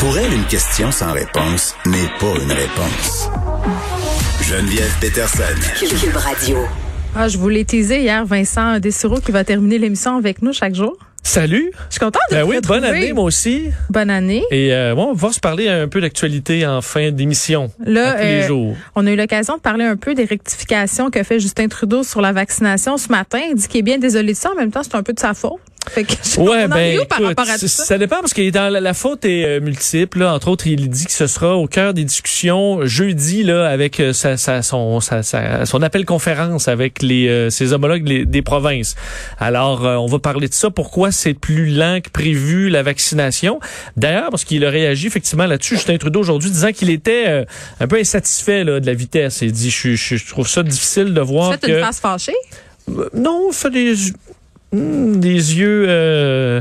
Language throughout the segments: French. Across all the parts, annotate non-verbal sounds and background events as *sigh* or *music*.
Pour elle, une question sans réponse n'est pas une réponse. Geneviève Peterson. Cube, Radio. Ah, je vous l'ai teasé hier, Vincent Dessureau qui va terminer l'émission avec nous chaque jour. Salut. Je suis contente de Ben vous oui, bonne année moi aussi. Bonne année. Et euh, bon, on va se parler un peu d'actualité en fin d'émission. Là, tous les euh, jours. On a eu l'occasion de parler un peu des rectifications que fait Justin Trudeau sur la vaccination ce matin. Il dit qu'il est bien désolé de ça. En même temps, c'est un peu de sa faute. Fait que, Ouais, ben où par écoute, rapport à tout ça, ça? dépend parce que dans la, la faute est euh, multiple. Là. Entre autres, il dit que ce sera au cœur des discussions jeudi là avec euh, sa, sa- son, sa- son appel conférence avec les euh, ses homologues les- des provinces. Alors, euh, on va parler de ça. Pourquoi c'est plus lent que prévu la vaccination? D'ailleurs, parce qu'il a réagi effectivement là-dessus, Justin Trudeau aujourd'hui disant qu'il était euh, un peu insatisfait là, de la vitesse. Il dit, je, je- je trouve ça difficile de voir Faites que une face fâchée? Non, fait des hmm, des yeux. Euh,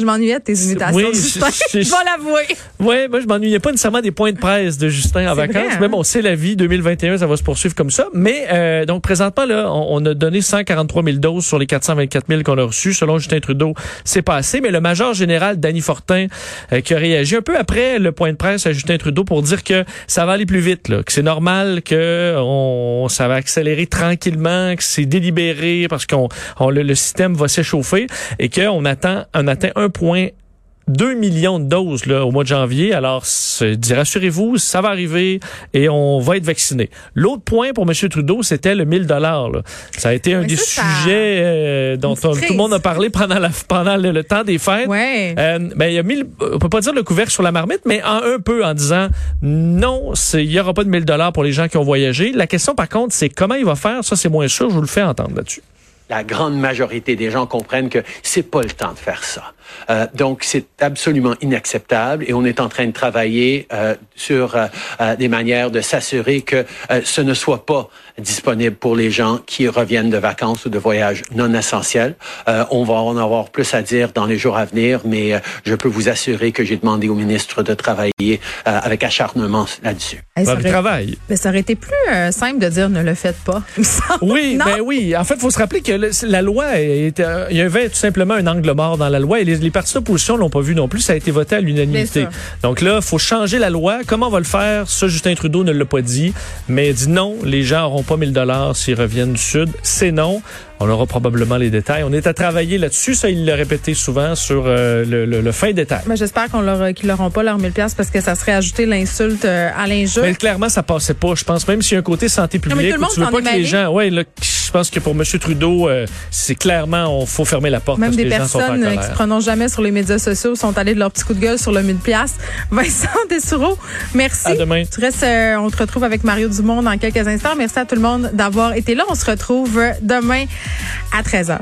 Je m'ennuyais de tes imitations, Oui, Justin. je- je- Je vais l'avouer. Ouais, moi je m'ennuyais pas nécessairement des points de presse de Justin en vacances, vrai, hein? mais bon, c'est la vie. 2021, ça va se poursuivre comme ça. Mais euh, donc présentement là, on, on a donné 143 000 doses sur les 424 000 qu'on a reçus. Selon Justin Trudeau, c'est passé. Mais le major général Danny Fortin euh, qui a réagi un peu après le point de presse à Justin Trudeau pour dire que ça va aller plus vite, là, que c'est normal que on, ça va accélérer tranquillement, que c'est délibéré parce qu'on on- le, le système va s'échauffer et qu'on attend on atteint un point 2 millions de doses là, au mois de janvier. Alors, dit, rassurez-vous, ça va arriver et on va être vacciné. L'autre point pour M. Trudeau, c'était le 1000 dollars. Ça a été un Mais des ça, sujets euh, dont on- tout le monde a parlé pendant, la, pendant le, le temps des fêtes. Ouais. Euh, ben, il a mis, le- on peut pas dire le couvercle sur la marmite, mais en un peu en disant non, il y aura pas de 1000 dollars pour les gens qui ont voyagé. La question, par contre, c'est comment il va faire? Ça, c'est moins sûr. Je vous le fais entendre là-dessus. La grande majorité des gens comprennent que c'est pas le temps de faire ça. Euh, donc c'est absolument inacceptable et on est en train de travailler euh, sur euh, euh, des manières de s'assurer que euh, ce ne soit pas disponible pour les gens qui reviennent de vacances ou de voyages non essentiels. Euh, on va en avoir plus à dire dans les jours à venir, mais euh, je peux vous assurer que j'ai demandé au ministre de travailler euh, avec acharnement là-dessus. Hey, ça, aurait, travail. mais ça aurait été plus euh, simple de dire ne le faites pas. Oui, ben oui. En fait, il faut se rappeler que le- la loi, est, euh, il y avait tout simplement un angle mort dans la loi et les, les partis d'opposition l'ont pas vu non plus. Ça a été voté à l'unanimité. Donc là, il faut changer la loi. Comment on va le faire? Ça, Justin Trudeau ne l'a pas dit. Mais il dit non, les gens n'auront pas 1000 dollars s'ils reviennent du Sud. C'est non. On aura probablement les détails. On est à travailler là-dessus. Ça, il l'a répété souvent sur euh, le, le- le fin détail. Mais j'espère qu'on leur, qu'ils n'auront pas leurs 1000 pièces parce que ça serait ajouter l'insulte euh, à l'injure. Mais clairement, ça passait pas. Je pense même s'il y a un côté santé Non, mais publique tout le où tu veux monde pas que les gens. Ouais, là, je pense que pour M. Trudeau, euh, c'est clairement, on faut fermer la porte Même parce que des les gens sont en personnes qui se prononcent jamais sur les médias sociaux sont allées de leur petit coup de gueule sur le 1000 pièces. *laughs* Vincent Dessureau, merci. À demain. Tu restes, euh, on te retrouve avec Mario Dumont dans quelques instants. Merci à tout le monde d'avoir été là. On se retrouve demain à 13h.